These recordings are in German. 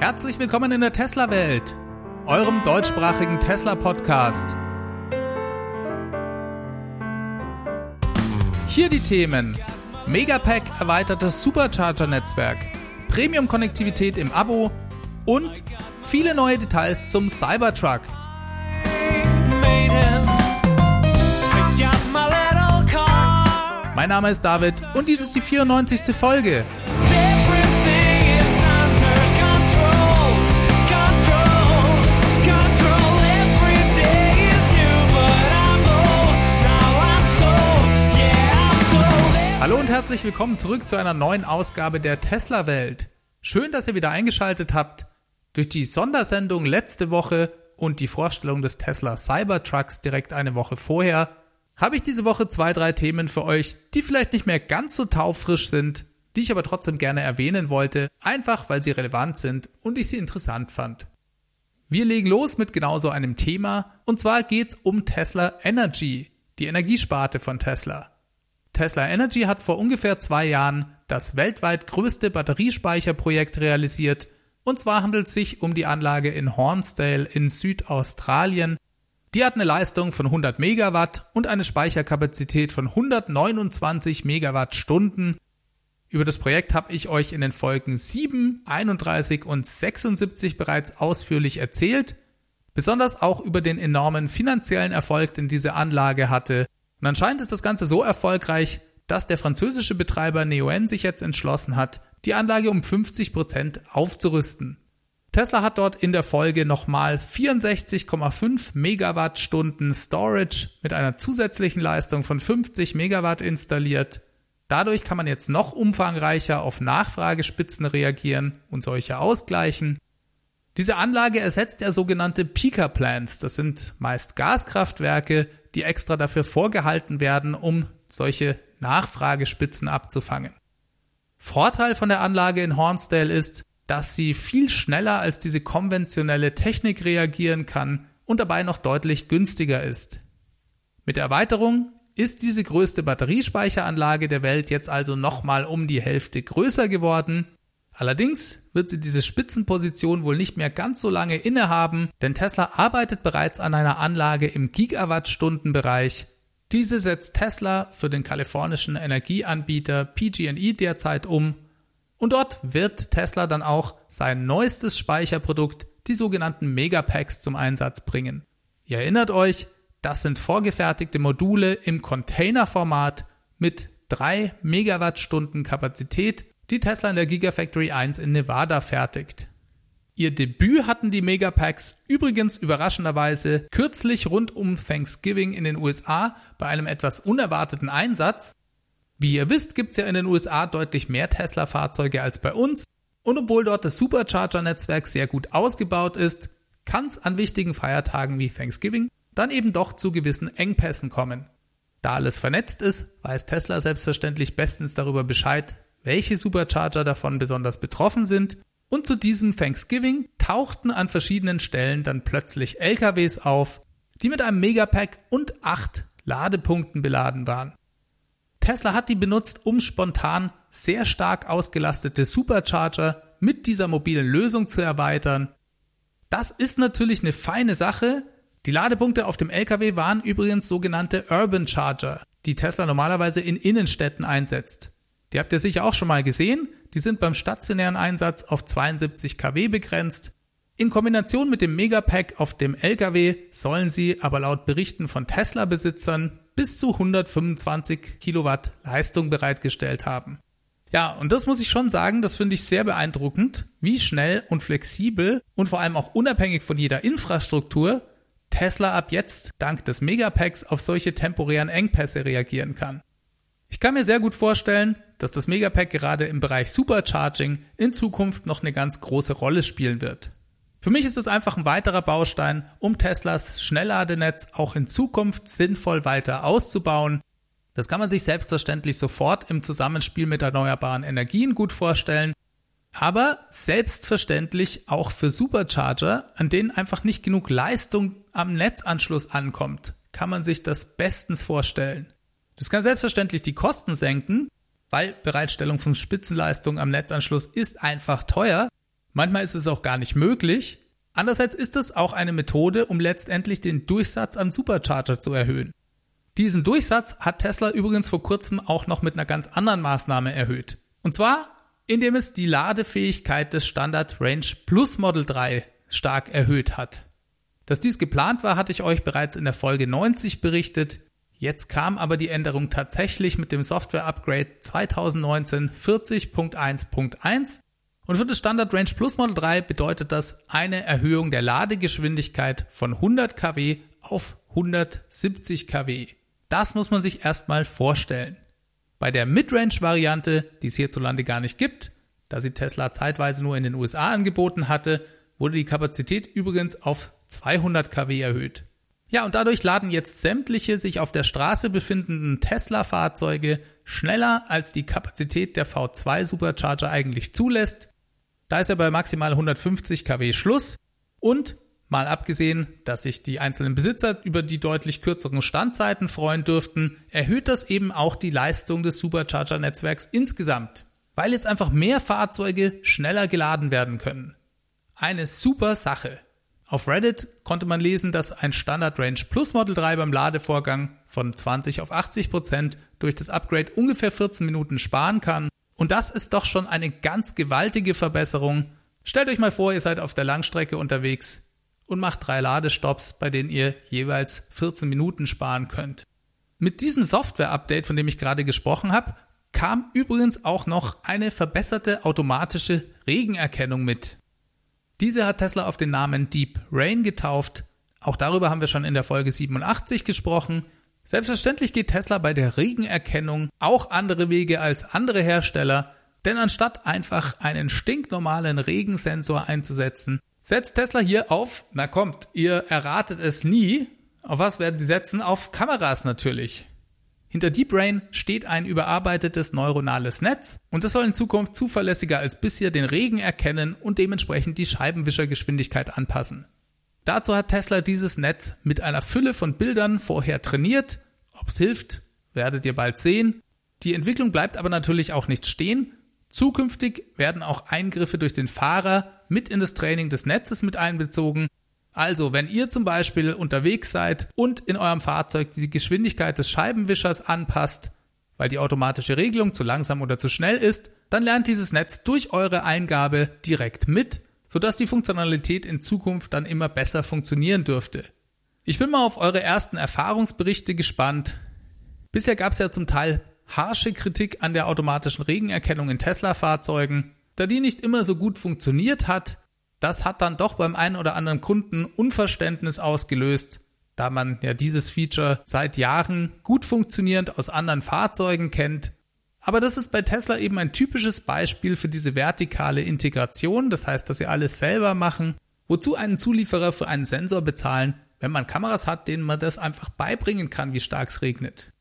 Herzlich willkommen in der Tesla-Welt, eurem deutschsprachigen Tesla-Podcast. Hier die Themen: Megapack erweitertes Supercharger-Netzwerk, Premium-Konnektivität im Abo und viele neue Details zum Cybertruck. Mein Name ist David und dies ist die 94. Folge. Hallo und herzlich willkommen zurück zu einer neuen Ausgabe der Tesla Welt. Schön, dass ihr wieder eingeschaltet habt. Durch die Sondersendung letzte Woche und die Vorstellung des Tesla Cybertrucks direkt eine Woche vorher habe ich diese Woche zwei, drei Themen für euch, die vielleicht nicht mehr ganz so taufrisch sind, die ich aber trotzdem gerne erwähnen wollte, einfach weil sie relevant sind und ich sie interessant fand. Wir legen los mit genau so einem Thema und zwar geht's um Tesla Energy, die Energiesparte von Tesla. Tesla Energy hat vor ungefähr zwei Jahren das weltweit größte Batteriespeicherprojekt realisiert. Und zwar handelt es sich um die Anlage in Hornsdale in Südaustralien. Die hat eine Leistung von 100 Megawatt und eine Speicherkapazität von 129 Megawattstunden. Über das Projekt habe ich euch in den Folgen 7, 31 und 76 bereits ausführlich erzählt. Besonders auch über den enormen finanziellen Erfolg, den diese Anlage hatte und anscheinend ist das Ganze so erfolgreich, dass der französische Betreiber Neoen sich jetzt entschlossen hat, die Anlage um 50 Prozent aufzurüsten. Tesla hat dort in der Folge nochmal 64,5 Megawattstunden Storage mit einer zusätzlichen Leistung von 50 Megawatt installiert. Dadurch kann man jetzt noch umfangreicher auf Nachfragespitzen reagieren und solche ausgleichen. Diese Anlage ersetzt ja sogenannte Peaker Plants. Das sind meist Gaskraftwerke, die extra dafür vorgehalten werden, um solche Nachfragespitzen abzufangen. Vorteil von der Anlage in Hornsdale ist, dass sie viel schneller als diese konventionelle Technik reagieren kann und dabei noch deutlich günstiger ist. Mit der Erweiterung ist diese größte Batteriespeicheranlage der Welt jetzt also nochmal um die Hälfte größer geworden Allerdings wird sie diese Spitzenposition wohl nicht mehr ganz so lange innehaben, denn Tesla arbeitet bereits an einer Anlage im Gigawattstundenbereich. Diese setzt Tesla für den kalifornischen Energieanbieter PG&E derzeit um und dort wird Tesla dann auch sein neuestes Speicherprodukt, die sogenannten Megapacks, zum Einsatz bringen. Ihr erinnert euch, das sind vorgefertigte Module im Containerformat mit 3 Megawattstunden Kapazität die Tesla in der Gigafactory 1 in Nevada fertigt. Ihr Debüt hatten die Megapacks übrigens überraschenderweise kürzlich rund um Thanksgiving in den USA bei einem etwas unerwarteten Einsatz. Wie ihr wisst, gibt's ja in den USA deutlich mehr Tesla-Fahrzeuge als bei uns. Und obwohl dort das Supercharger-Netzwerk sehr gut ausgebaut ist, kann's an wichtigen Feiertagen wie Thanksgiving dann eben doch zu gewissen Engpässen kommen. Da alles vernetzt ist, weiß Tesla selbstverständlich bestens darüber Bescheid, welche Supercharger davon besonders betroffen sind. Und zu diesem Thanksgiving tauchten an verschiedenen Stellen dann plötzlich LKWs auf, die mit einem Megapack und acht Ladepunkten beladen waren. Tesla hat die benutzt, um spontan sehr stark ausgelastete Supercharger mit dieser mobilen Lösung zu erweitern. Das ist natürlich eine feine Sache. Die Ladepunkte auf dem LKW waren übrigens sogenannte Urban Charger, die Tesla normalerweise in Innenstädten einsetzt. Die habt ihr sicher auch schon mal gesehen. Die sind beim stationären Einsatz auf 72 kW begrenzt. In Kombination mit dem Megapack auf dem LKW sollen sie aber laut Berichten von Tesla-Besitzern bis zu 125 Kilowatt Leistung bereitgestellt haben. Ja, und das muss ich schon sagen, das finde ich sehr beeindruckend, wie schnell und flexibel und vor allem auch unabhängig von jeder Infrastruktur Tesla ab jetzt dank des Megapacks auf solche temporären Engpässe reagieren kann. Ich kann mir sehr gut vorstellen, dass das Megapack gerade im Bereich Supercharging in Zukunft noch eine ganz große Rolle spielen wird. Für mich ist es einfach ein weiterer Baustein, um Teslas Schnellladenetz auch in Zukunft sinnvoll weiter auszubauen. Das kann man sich selbstverständlich sofort im Zusammenspiel mit erneuerbaren Energien gut vorstellen, aber selbstverständlich auch für Supercharger, an denen einfach nicht genug Leistung am Netzanschluss ankommt, kann man sich das bestens vorstellen. Das kann selbstverständlich die Kosten senken, weil Bereitstellung von Spitzenleistung am Netzanschluss ist einfach teuer. Manchmal ist es auch gar nicht möglich. Andererseits ist es auch eine Methode, um letztendlich den Durchsatz am Supercharger zu erhöhen. Diesen Durchsatz hat Tesla übrigens vor kurzem auch noch mit einer ganz anderen Maßnahme erhöht. Und zwar, indem es die Ladefähigkeit des Standard Range Plus Model 3 stark erhöht hat. Dass dies geplant war, hatte ich euch bereits in der Folge 90 berichtet. Jetzt kam aber die Änderung tatsächlich mit dem Software-Upgrade 2019 40.1.1 und für das Standard Range Plus Model 3 bedeutet das eine Erhöhung der Ladegeschwindigkeit von 100 kW auf 170 kW. Das muss man sich erstmal vorstellen. Bei der Midrange-Variante, die es hierzulande gar nicht gibt, da sie Tesla zeitweise nur in den USA angeboten hatte, wurde die Kapazität übrigens auf 200 kW erhöht. Ja, und dadurch laden jetzt sämtliche sich auf der Straße befindenden Tesla-Fahrzeuge schneller als die Kapazität der V2 Supercharger eigentlich zulässt. Da ist ja bei maximal 150 kW Schluss und Mal abgesehen, dass sich die einzelnen Besitzer über die deutlich kürzeren Standzeiten freuen dürften, erhöht das eben auch die Leistung des Supercharger-Netzwerks insgesamt, weil jetzt einfach mehr Fahrzeuge schneller geladen werden können. Eine super Sache. Auf Reddit konnte man lesen, dass ein Standard Range Plus Model 3 beim Ladevorgang von 20 auf 80 Prozent durch das Upgrade ungefähr 14 Minuten sparen kann. Und das ist doch schon eine ganz gewaltige Verbesserung. Stellt euch mal vor, ihr seid auf der Langstrecke unterwegs, und macht drei Ladestops, bei denen ihr jeweils 14 Minuten sparen könnt. Mit diesem Software-Update, von dem ich gerade gesprochen habe, kam übrigens auch noch eine verbesserte automatische Regenerkennung mit. Diese hat Tesla auf den Namen Deep Rain getauft. Auch darüber haben wir schon in der Folge 87 gesprochen. Selbstverständlich geht Tesla bei der Regenerkennung auch andere Wege als andere Hersteller, denn anstatt einfach einen stinknormalen Regensensor einzusetzen, Setzt Tesla hier auf, na kommt, ihr erratet es nie. Auf was werden sie setzen? Auf Kameras natürlich. Hinter DeepBrain steht ein überarbeitetes neuronales Netz und das soll in Zukunft zuverlässiger als bisher den Regen erkennen und dementsprechend die Scheibenwischergeschwindigkeit anpassen. Dazu hat Tesla dieses Netz mit einer Fülle von Bildern vorher trainiert. Ob's hilft, werdet ihr bald sehen. Die Entwicklung bleibt aber natürlich auch nicht stehen. Zukünftig werden auch Eingriffe durch den Fahrer mit in das Training des Netzes mit einbezogen. Also, wenn ihr zum Beispiel unterwegs seid und in eurem Fahrzeug die Geschwindigkeit des Scheibenwischers anpasst, weil die automatische Regelung zu langsam oder zu schnell ist, dann lernt dieses Netz durch eure Eingabe direkt mit, sodass die Funktionalität in Zukunft dann immer besser funktionieren dürfte. Ich bin mal auf eure ersten Erfahrungsberichte gespannt. Bisher gab es ja zum Teil harsche Kritik an der automatischen Regenerkennung in Tesla-Fahrzeugen. Da die nicht immer so gut funktioniert hat, das hat dann doch beim einen oder anderen Kunden Unverständnis ausgelöst, da man ja dieses Feature seit Jahren gut funktionierend aus anderen Fahrzeugen kennt. Aber das ist bei Tesla eben ein typisches Beispiel für diese vertikale Integration, das heißt, dass sie alles selber machen, wozu einen Zulieferer für einen Sensor bezahlen, wenn man Kameras hat, denen man das einfach beibringen kann, wie stark es regnet.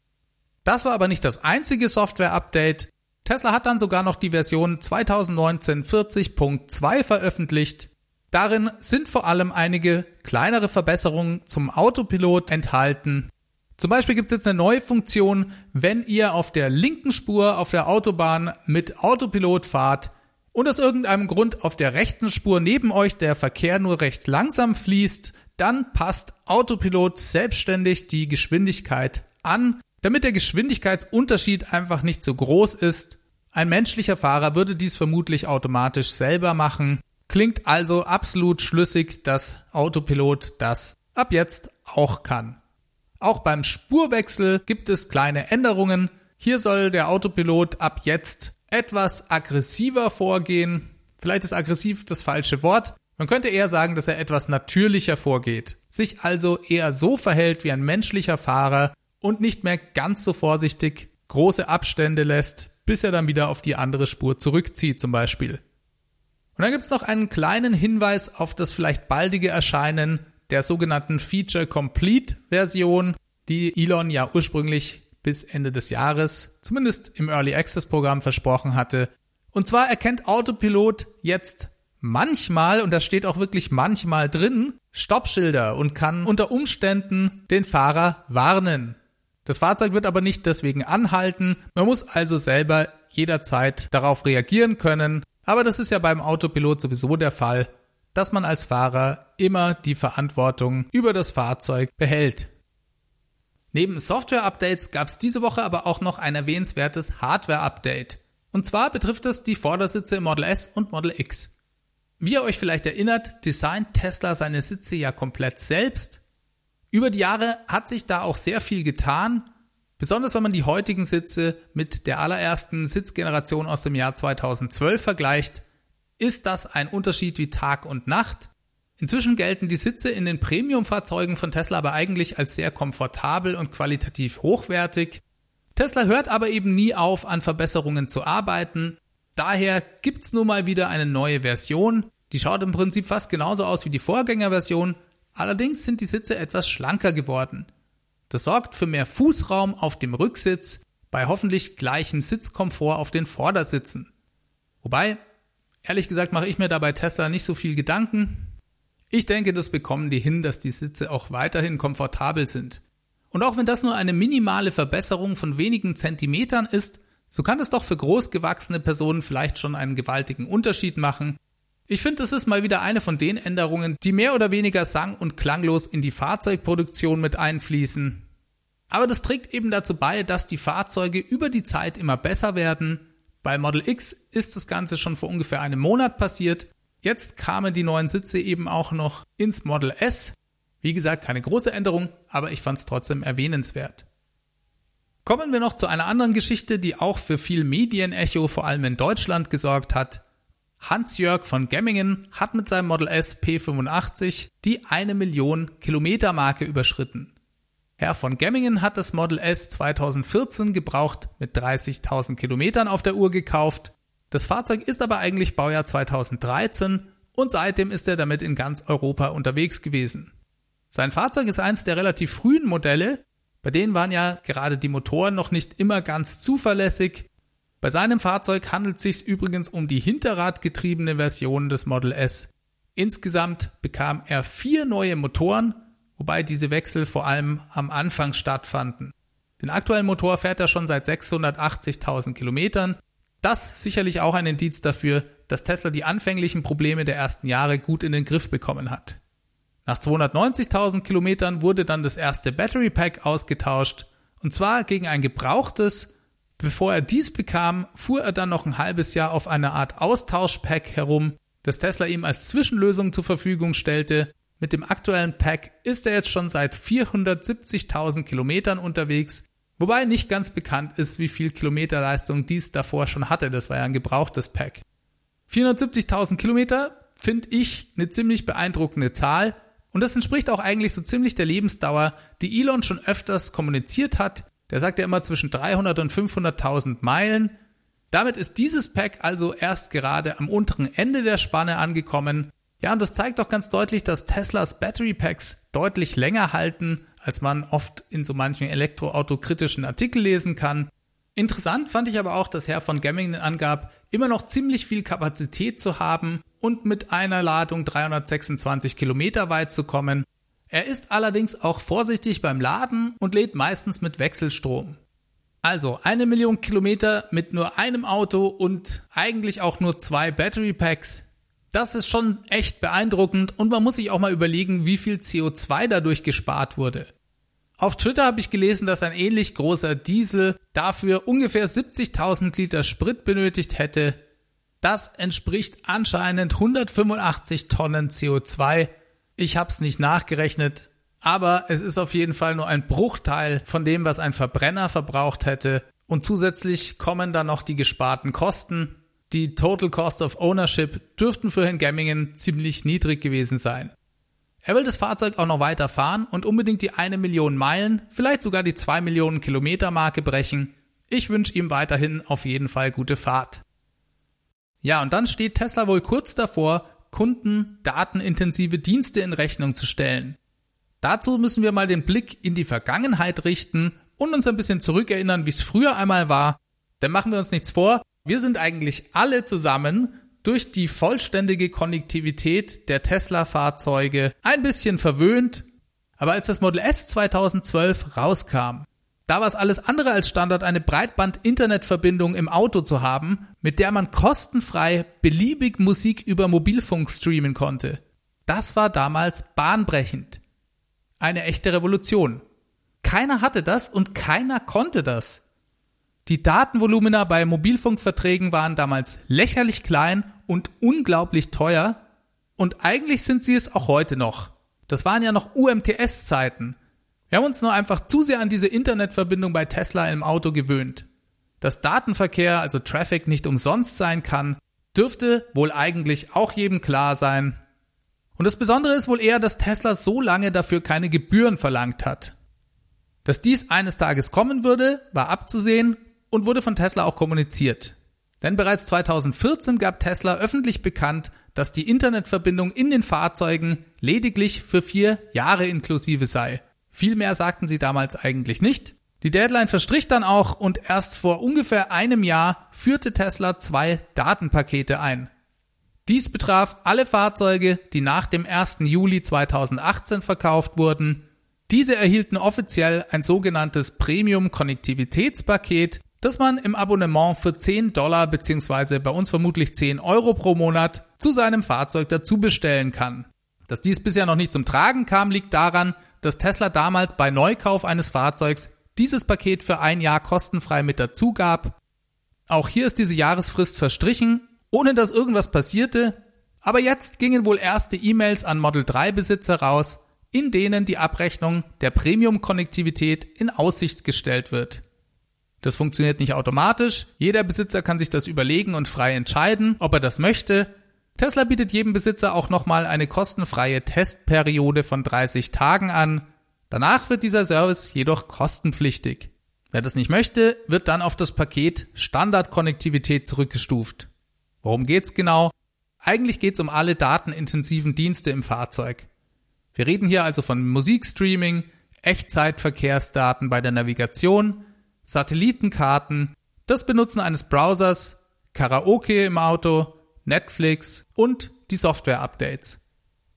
Das war aber nicht das einzige Software-Update. Tesla hat dann sogar noch die Version 2019 40.2 veröffentlicht. Darin sind vor allem einige kleinere Verbesserungen zum Autopilot enthalten. Zum Beispiel gibt es jetzt eine neue Funktion, wenn ihr auf der linken Spur auf der Autobahn mit Autopilot fahrt und aus irgendeinem Grund auf der rechten Spur neben euch der Verkehr nur recht langsam fließt, dann passt Autopilot selbstständig die Geschwindigkeit an damit der Geschwindigkeitsunterschied einfach nicht so groß ist. Ein menschlicher Fahrer würde dies vermutlich automatisch selber machen. Klingt also absolut schlüssig, dass Autopilot das ab jetzt auch kann. Auch beim Spurwechsel gibt es kleine Änderungen. Hier soll der Autopilot ab jetzt etwas aggressiver vorgehen. Vielleicht ist aggressiv das falsche Wort. Man könnte eher sagen, dass er etwas natürlicher vorgeht. Sich also eher so verhält wie ein menschlicher Fahrer, und nicht mehr ganz so vorsichtig große Abstände lässt, bis er dann wieder auf die andere Spur zurückzieht zum Beispiel. Und dann gibt's noch einen kleinen Hinweis auf das vielleicht baldige Erscheinen der sogenannten Feature Complete Version, die Elon ja ursprünglich bis Ende des Jahres, zumindest im Early Access Programm versprochen hatte. Und zwar erkennt Autopilot jetzt manchmal, und da steht auch wirklich manchmal drin, Stoppschilder und kann unter Umständen den Fahrer warnen. Das Fahrzeug wird aber nicht deswegen anhalten. Man muss also selber jederzeit darauf reagieren können. Aber das ist ja beim Autopilot sowieso der Fall, dass man als Fahrer immer die Verantwortung über das Fahrzeug behält. Neben Software-Updates gab es diese Woche aber auch noch ein erwähnenswertes Hardware-Update. Und zwar betrifft es die Vordersitze im Model S und Model X. Wie ihr euch vielleicht erinnert, designt Tesla seine Sitze ja komplett selbst. Über die Jahre hat sich da auch sehr viel getan, besonders wenn man die heutigen Sitze mit der allerersten Sitzgeneration aus dem Jahr 2012 vergleicht, ist das ein Unterschied wie Tag und Nacht. Inzwischen gelten die Sitze in den Premium-Fahrzeugen von Tesla aber eigentlich als sehr komfortabel und qualitativ hochwertig. Tesla hört aber eben nie auf, an Verbesserungen zu arbeiten. Daher gibt's nun mal wieder eine neue Version. Die schaut im Prinzip fast genauso aus wie die Vorgängerversion, allerdings sind die Sitze etwas schlanker geworden. Das sorgt für mehr Fußraum auf dem Rücksitz bei hoffentlich gleichem Sitzkomfort auf den Vordersitzen. Wobei, ehrlich gesagt, mache ich mir dabei Tesla nicht so viel Gedanken. Ich denke, das bekommen die hin, dass die Sitze auch weiterhin komfortabel sind. Und auch wenn das nur eine minimale Verbesserung von wenigen Zentimetern ist, so kann es doch für großgewachsene Personen vielleicht schon einen gewaltigen Unterschied machen. Ich finde, das ist mal wieder eine von den Änderungen, die mehr oder weniger sang- und klanglos in die Fahrzeugproduktion mit einfließen. Aber das trägt eben dazu bei, dass die Fahrzeuge über die Zeit immer besser werden. Bei Model X ist das Ganze schon vor ungefähr einem Monat passiert. Jetzt kamen die neuen Sitze eben auch noch ins Model S. Wie gesagt, keine große Änderung, aber ich fand es trotzdem erwähnenswert. Kommen wir noch zu einer anderen Geschichte, die auch für viel Medienecho vor allem in Deutschland gesorgt hat. Hans-Jörg von Gemmingen hat mit seinem Model S P85 die eine Million Kilometer Marke überschritten. Herr von Gemmingen hat das Model S 2014 gebraucht mit 30.000 Kilometern auf der Uhr gekauft. Das Fahrzeug ist aber eigentlich Baujahr 2013 und seitdem ist er damit in ganz Europa unterwegs gewesen. Sein Fahrzeug ist eins der relativ frühen Modelle, bei denen waren ja gerade die Motoren noch nicht immer ganz zuverlässig. Bei seinem Fahrzeug handelt es sich übrigens um die hinterradgetriebene Version des Model S. Insgesamt bekam er vier neue Motoren, wobei diese Wechsel vor allem am Anfang stattfanden. Den aktuellen Motor fährt er schon seit 680.000 Kilometern. Das sicherlich auch ein Indiz dafür, dass Tesla die anfänglichen Probleme der ersten Jahre gut in den Griff bekommen hat. Nach 290.000 Kilometern wurde dann das erste Battery Pack ausgetauscht, und zwar gegen ein gebrauchtes. Bevor er dies bekam, fuhr er dann noch ein halbes Jahr auf einer Art Austauschpack herum, das Tesla ihm als Zwischenlösung zur Verfügung stellte. Mit dem aktuellen Pack ist er jetzt schon seit 470.000 Kilometern unterwegs, wobei nicht ganz bekannt ist, wie viel Kilometerleistung dies davor schon hatte. Das war ja ein gebrauchtes Pack. 470.000 Kilometer finde ich eine ziemlich beeindruckende Zahl und das entspricht auch eigentlich so ziemlich der Lebensdauer, die Elon schon öfters kommuniziert hat. Der sagt ja immer zwischen 300 und 500.000 Meilen. Damit ist dieses Pack also erst gerade am unteren Ende der Spanne angekommen. Ja, und das zeigt doch ganz deutlich, dass Teslas Battery Packs deutlich länger halten, als man oft in so manchen Elektroauto-kritischen Artikel lesen kann. Interessant fand ich aber auch, dass Herr von Gemmingen angab, immer noch ziemlich viel Kapazität zu haben und mit einer Ladung 326 Kilometer weit zu kommen. Er ist allerdings auch vorsichtig beim Laden und lädt meistens mit Wechselstrom. Also eine Million Kilometer mit nur einem Auto und eigentlich auch nur zwei Battery Packs. Das ist schon echt beeindruckend und man muss sich auch mal überlegen, wie viel CO2 dadurch gespart wurde. Auf Twitter habe ich gelesen, dass ein ähnlich großer Diesel dafür ungefähr 70.000 Liter Sprit benötigt hätte. Das entspricht anscheinend 185 Tonnen CO2. Ich habe es nicht nachgerechnet, aber es ist auf jeden Fall nur ein Bruchteil von dem, was ein Verbrenner verbraucht hätte. Und zusätzlich kommen dann noch die gesparten Kosten. Die Total Cost of Ownership dürften für Herrn Gemmingen ziemlich niedrig gewesen sein. Er will das Fahrzeug auch noch weiter fahren und unbedingt die eine Million Meilen, vielleicht sogar die zwei Millionen Kilometer Marke brechen. Ich wünsche ihm weiterhin auf jeden Fall gute Fahrt. Ja, und dann steht Tesla wohl kurz davor, Kunden datenintensive Dienste in Rechnung zu stellen. Dazu müssen wir mal den Blick in die Vergangenheit richten und uns ein bisschen zurückerinnern, wie es früher einmal war. Denn machen wir uns nichts vor, wir sind eigentlich alle zusammen durch die vollständige Konnektivität der Tesla-Fahrzeuge ein bisschen verwöhnt. Aber als das Model S 2012 rauskam, Da war es alles andere als Standard, eine Breitband-Internetverbindung im Auto zu haben, mit der man kostenfrei beliebig Musik über Mobilfunk streamen konnte. Das war damals bahnbrechend. Eine echte Revolution. Keiner hatte das und keiner konnte das. Die Datenvolumina bei Mobilfunkverträgen waren damals lächerlich klein und unglaublich teuer und eigentlich sind sie es auch heute noch. Das waren ja noch UMTS-Zeiten. Wir haben uns nur einfach zu sehr an diese Internetverbindung bei Tesla im Auto gewöhnt. Dass Datenverkehr, also Traffic, nicht umsonst sein kann, dürfte wohl eigentlich auch jedem klar sein. Und das Besondere ist wohl eher, dass Tesla so lange dafür keine Gebühren verlangt hat. Dass dies eines Tages kommen würde, war abzusehen und wurde von Tesla auch kommuniziert. Denn bereits 2014 gab Tesla öffentlich bekannt, dass die Internetverbindung in den Fahrzeugen lediglich für vier Jahre inklusive sei. Viel mehr sagten sie damals eigentlich nicht. Die Deadline verstrich dann auch und erst vor ungefähr einem Jahr führte Tesla zwei Datenpakete ein. Dies betraf alle Fahrzeuge, die nach dem 1. Juli 2018 verkauft wurden. Diese erhielten offiziell ein sogenanntes Premium-Konnektivitätspaket, das man im Abonnement für 10 Dollar bzw. bei uns vermutlich 10 Euro pro Monat zu seinem Fahrzeug dazu bestellen kann. Dass dies bisher noch nicht zum Tragen kam, liegt daran, dass Tesla damals bei Neukauf eines Fahrzeugs dieses Paket für ein Jahr kostenfrei mit dazu gab. Auch hier ist diese Jahresfrist verstrichen, ohne dass irgendwas passierte, aber jetzt gingen wohl erste E-Mails an Model 3 Besitzer raus, in denen die Abrechnung der Premium-Konnektivität in Aussicht gestellt wird. Das funktioniert nicht automatisch. Jeder Besitzer kann sich das überlegen und frei entscheiden, ob er das möchte. Tesla bietet jedem Besitzer auch nochmal eine kostenfreie Testperiode von 30 Tagen an. Danach wird dieser Service jedoch kostenpflichtig. Wer das nicht möchte, wird dann auf das Paket Standardkonnektivität zurückgestuft. Worum geht's genau? Eigentlich geht's um alle datenintensiven Dienste im Fahrzeug. Wir reden hier also von Musikstreaming, Echtzeitverkehrsdaten bei der Navigation, Satellitenkarten, das Benutzen eines Browsers, Karaoke im Auto, Netflix und die Software-Updates.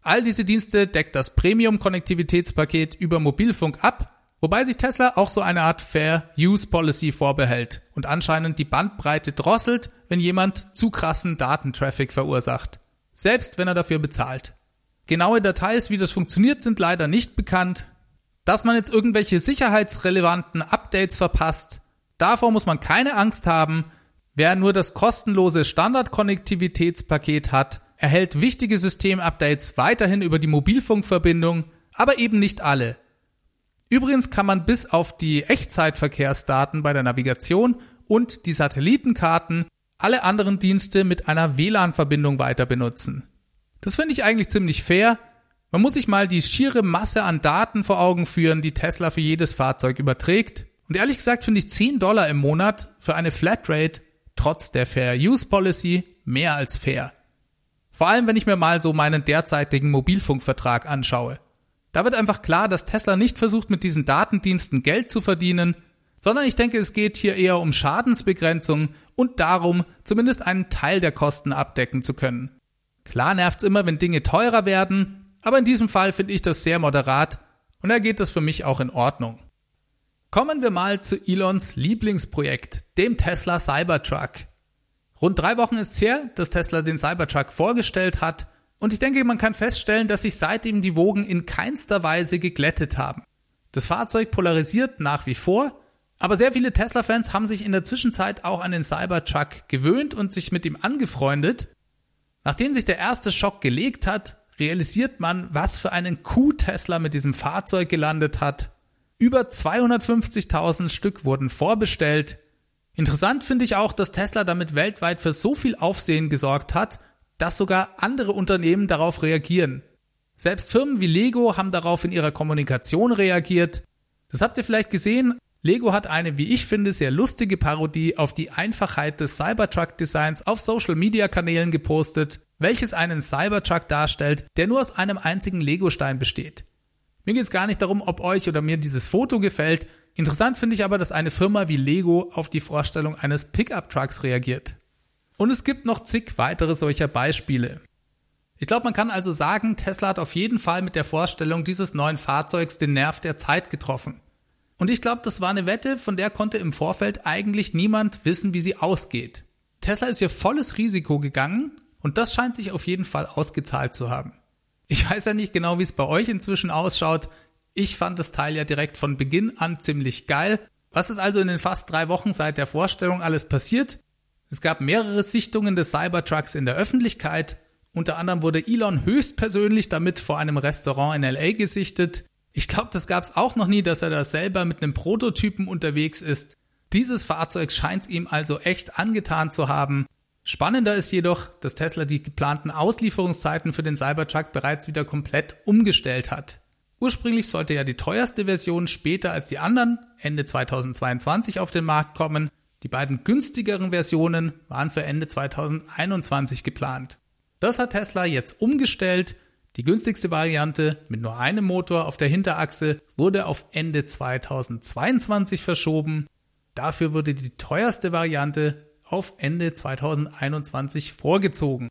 All diese Dienste deckt das Premium-Konnektivitätspaket über Mobilfunk ab, wobei sich Tesla auch so eine Art Fair Use Policy vorbehält und anscheinend die Bandbreite drosselt, wenn jemand zu krassen Datentraffic verursacht. Selbst wenn er dafür bezahlt. Genaue Details, wie das funktioniert, sind leider nicht bekannt. Dass man jetzt irgendwelche sicherheitsrelevanten Updates verpasst, davor muss man keine Angst haben. Wer nur das kostenlose Standardkonnektivitätspaket hat, erhält wichtige Systemupdates weiterhin über die Mobilfunkverbindung, aber eben nicht alle. Übrigens kann man bis auf die Echtzeitverkehrsdaten bei der Navigation und die Satellitenkarten alle anderen Dienste mit einer WLAN-Verbindung weiter benutzen. Das finde ich eigentlich ziemlich fair, man muss sich mal die schiere Masse an Daten vor Augen führen, die Tesla für jedes Fahrzeug überträgt. Und ehrlich gesagt finde ich 10 Dollar im Monat für eine Flatrate trotz der Fair Use Policy mehr als fair. Vor allem, wenn ich mir mal so meinen derzeitigen Mobilfunkvertrag anschaue. Da wird einfach klar, dass Tesla nicht versucht, mit diesen Datendiensten Geld zu verdienen, sondern ich denke, es geht hier eher um Schadensbegrenzung und darum, zumindest einen Teil der Kosten abdecken zu können. Klar nervt's immer, wenn Dinge teurer werden, aber in diesem Fall finde ich das sehr moderat und da geht das für mich auch in Ordnung. Kommen wir mal zu Elons Lieblingsprojekt, dem Tesla Cybertruck. Rund drei Wochen ist her, dass Tesla den Cybertruck vorgestellt hat und ich denke, man kann feststellen, dass sich seitdem die Wogen in keinster Weise geglättet haben. Das Fahrzeug polarisiert nach wie vor, aber sehr viele Tesla-Fans haben sich in der Zwischenzeit auch an den Cybertruck gewöhnt und sich mit ihm angefreundet. Nachdem sich der erste Schock gelegt hat, realisiert man, was für einen Coup Tesla mit diesem Fahrzeug gelandet hat. Über 250.000 Stück wurden vorbestellt. Interessant finde ich auch, dass Tesla damit weltweit für so viel Aufsehen gesorgt hat, dass sogar andere Unternehmen darauf reagieren. Selbst Firmen wie Lego haben darauf in ihrer Kommunikation reagiert. Das habt ihr vielleicht gesehen. Lego hat eine, wie ich finde, sehr lustige Parodie auf die Einfachheit des Cybertruck-Designs auf Social-Media-Kanälen gepostet welches einen Cybertruck darstellt, der nur aus einem einzigen Legostein besteht. Mir geht es gar nicht darum, ob euch oder mir dieses Foto gefällt. Interessant finde ich aber, dass eine Firma wie Lego auf die Vorstellung eines Pickup-Trucks reagiert. Und es gibt noch zig weitere solcher Beispiele. Ich glaube, man kann also sagen, Tesla hat auf jeden Fall mit der Vorstellung dieses neuen Fahrzeugs den Nerv der Zeit getroffen. Und ich glaube, das war eine Wette, von der konnte im Vorfeld eigentlich niemand wissen, wie sie ausgeht. Tesla ist hier volles Risiko gegangen und das scheint sich auf jeden Fall ausgezahlt zu haben. Ich weiß ja nicht genau, wie es bei euch inzwischen ausschaut. Ich fand das Teil ja direkt von Beginn an ziemlich geil. Was ist also in den fast drei Wochen seit der Vorstellung alles passiert? Es gab mehrere Sichtungen des Cybertrucks in der Öffentlichkeit. Unter anderem wurde Elon höchstpersönlich damit vor einem Restaurant in LA gesichtet. Ich glaube, das gab es auch noch nie, dass er da selber mit einem Prototypen unterwegs ist. Dieses Fahrzeug scheint ihm also echt angetan zu haben. Spannender ist jedoch, dass Tesla die geplanten Auslieferungszeiten für den Cybertruck bereits wieder komplett umgestellt hat. Ursprünglich sollte ja die teuerste Version später als die anderen, Ende 2022, auf den Markt kommen. Die beiden günstigeren Versionen waren für Ende 2021 geplant. Das hat Tesla jetzt umgestellt. Die günstigste Variante mit nur einem Motor auf der Hinterachse wurde auf Ende 2022 verschoben. Dafür wurde die teuerste Variante auf Ende 2021 vorgezogen.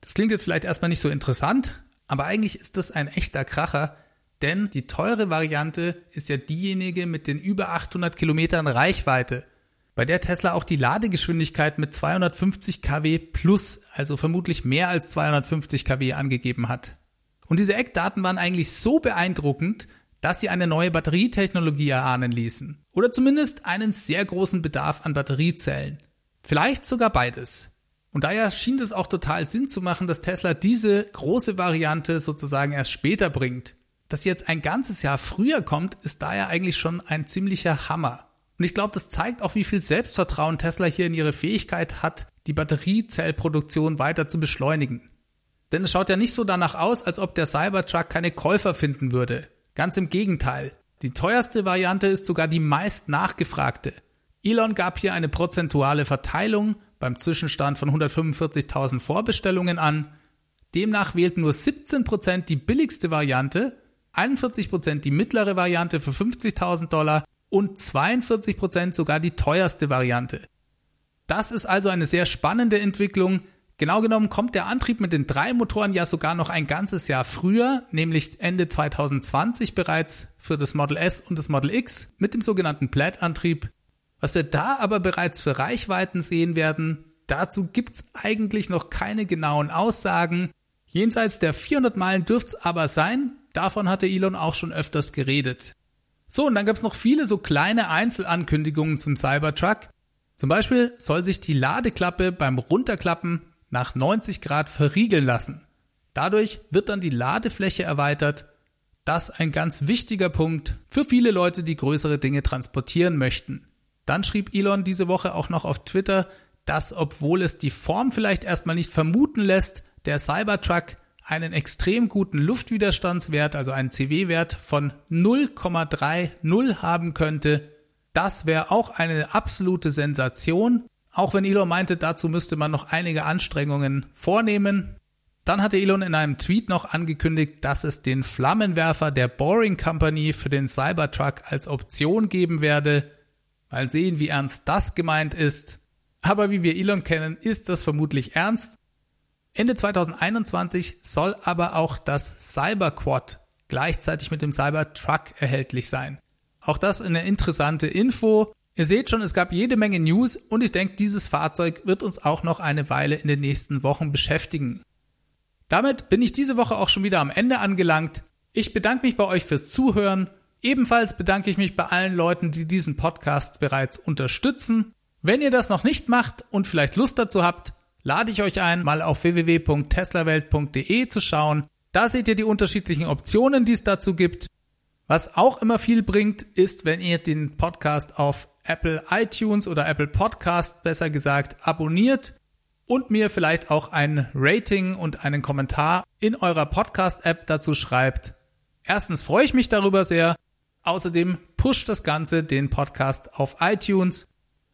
Das klingt jetzt vielleicht erstmal nicht so interessant, aber eigentlich ist das ein echter Kracher, denn die teure Variante ist ja diejenige mit den über 800 Kilometern Reichweite, bei der Tesla auch die Ladegeschwindigkeit mit 250 kW plus, also vermutlich mehr als 250 kW angegeben hat. Und diese Eckdaten waren eigentlich so beeindruckend, dass sie eine neue Batterietechnologie erahnen ließen. Oder zumindest einen sehr großen Bedarf an Batteriezellen. Vielleicht sogar beides. Und daher schien es auch total Sinn zu machen, dass Tesla diese große Variante sozusagen erst später bringt. Dass sie jetzt ein ganzes Jahr früher kommt, ist daher eigentlich schon ein ziemlicher Hammer. Und ich glaube, das zeigt auch, wie viel Selbstvertrauen Tesla hier in ihre Fähigkeit hat, die Batteriezellproduktion weiter zu beschleunigen. Denn es schaut ja nicht so danach aus, als ob der Cybertruck keine Käufer finden würde. Ganz im Gegenteil. Die teuerste Variante ist sogar die meist nachgefragte. Elon gab hier eine prozentuale Verteilung beim Zwischenstand von 145.000 Vorbestellungen an. Demnach wählten nur 17% die billigste Variante, 41% die mittlere Variante für 50.000 Dollar und 42% sogar die teuerste Variante. Das ist also eine sehr spannende Entwicklung. Genau genommen kommt der Antrieb mit den drei Motoren ja sogar noch ein ganzes Jahr früher, nämlich Ende 2020 bereits für das Model S und das Model X mit dem sogenannten Plaid-Antrieb. Was wir da aber bereits für Reichweiten sehen werden, dazu gibt's eigentlich noch keine genauen Aussagen. Jenseits der 400 Meilen dürft's aber sein, davon hatte Elon auch schon öfters geredet. So, und dann gab's noch viele so kleine Einzelankündigungen zum Cybertruck. Zum Beispiel soll sich die Ladeklappe beim Runterklappen nach 90 Grad verriegeln lassen. Dadurch wird dann die Ladefläche erweitert. Das ein ganz wichtiger Punkt für viele Leute, die größere Dinge transportieren möchten. Dann schrieb Elon diese Woche auch noch auf Twitter, dass obwohl es die Form vielleicht erstmal nicht vermuten lässt, der Cybertruck einen extrem guten Luftwiderstandswert, also einen CW-Wert von 0,30 haben könnte. Das wäre auch eine absolute Sensation. Auch wenn Elon meinte, dazu müsste man noch einige Anstrengungen vornehmen. Dann hatte Elon in einem Tweet noch angekündigt, dass es den Flammenwerfer der Boring Company für den Cybertruck als Option geben werde. Mal sehen, wie ernst das gemeint ist. Aber wie wir Elon kennen, ist das vermutlich ernst. Ende 2021 soll aber auch das Cyberquad gleichzeitig mit dem Cybertruck erhältlich sein. Auch das eine interessante Info. Ihr seht schon, es gab jede Menge News und ich denke, dieses Fahrzeug wird uns auch noch eine Weile in den nächsten Wochen beschäftigen. Damit bin ich diese Woche auch schon wieder am Ende angelangt. Ich bedanke mich bei euch fürs Zuhören Ebenfalls bedanke ich mich bei allen Leuten, die diesen Podcast bereits unterstützen. Wenn ihr das noch nicht macht und vielleicht Lust dazu habt, lade ich euch ein, mal auf www.teslawelt.de zu schauen. Da seht ihr die unterschiedlichen Optionen, die es dazu gibt. Was auch immer viel bringt, ist, wenn ihr den Podcast auf Apple iTunes oder Apple Podcast besser gesagt abonniert und mir vielleicht auch ein Rating und einen Kommentar in eurer Podcast-App dazu schreibt. Erstens freue ich mich darüber sehr Außerdem pusht das Ganze den Podcast auf iTunes.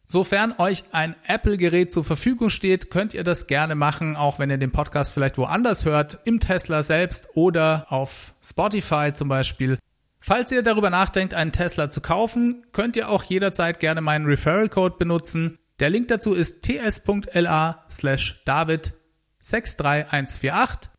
Sofern euch ein Apple-Gerät zur Verfügung steht, könnt ihr das gerne machen, auch wenn ihr den Podcast vielleicht woanders hört, im Tesla selbst oder auf Spotify zum Beispiel. Falls ihr darüber nachdenkt, einen Tesla zu kaufen, könnt ihr auch jederzeit gerne meinen Referral-Code benutzen. Der Link dazu ist ts.la slash david 63148.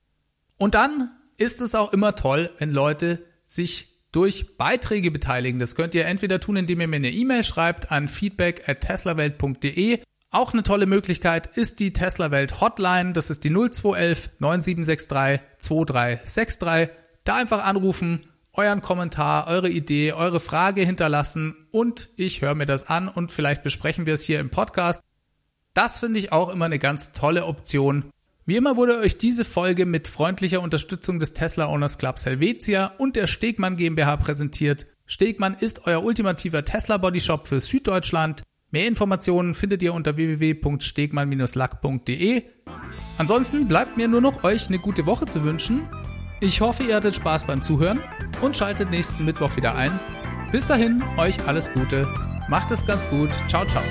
Und dann ist es auch immer toll, wenn Leute sich durch Beiträge beteiligen. Das könnt ihr entweder tun, indem ihr mir eine E-Mail schreibt an feedback at teslawelt.de. Auch eine tolle Möglichkeit ist die Tesla Welt Hotline. Das ist die 0211 9763 2363. Da einfach anrufen, euren Kommentar, eure Idee, eure Frage hinterlassen und ich höre mir das an und vielleicht besprechen wir es hier im Podcast. Das finde ich auch immer eine ganz tolle Option. Wie immer wurde euch diese Folge mit freundlicher Unterstützung des Tesla Owners Clubs Helvetia und der Stegmann GmbH präsentiert. Stegmann ist euer ultimativer Tesla Bodyshop für Süddeutschland. Mehr Informationen findet ihr unter www.stegmann-lack.de. Ansonsten bleibt mir nur noch euch eine gute Woche zu wünschen. Ich hoffe, ihr hattet Spaß beim Zuhören und schaltet nächsten Mittwoch wieder ein. Bis dahin, euch alles Gute. Macht es ganz gut. Ciao, ciao.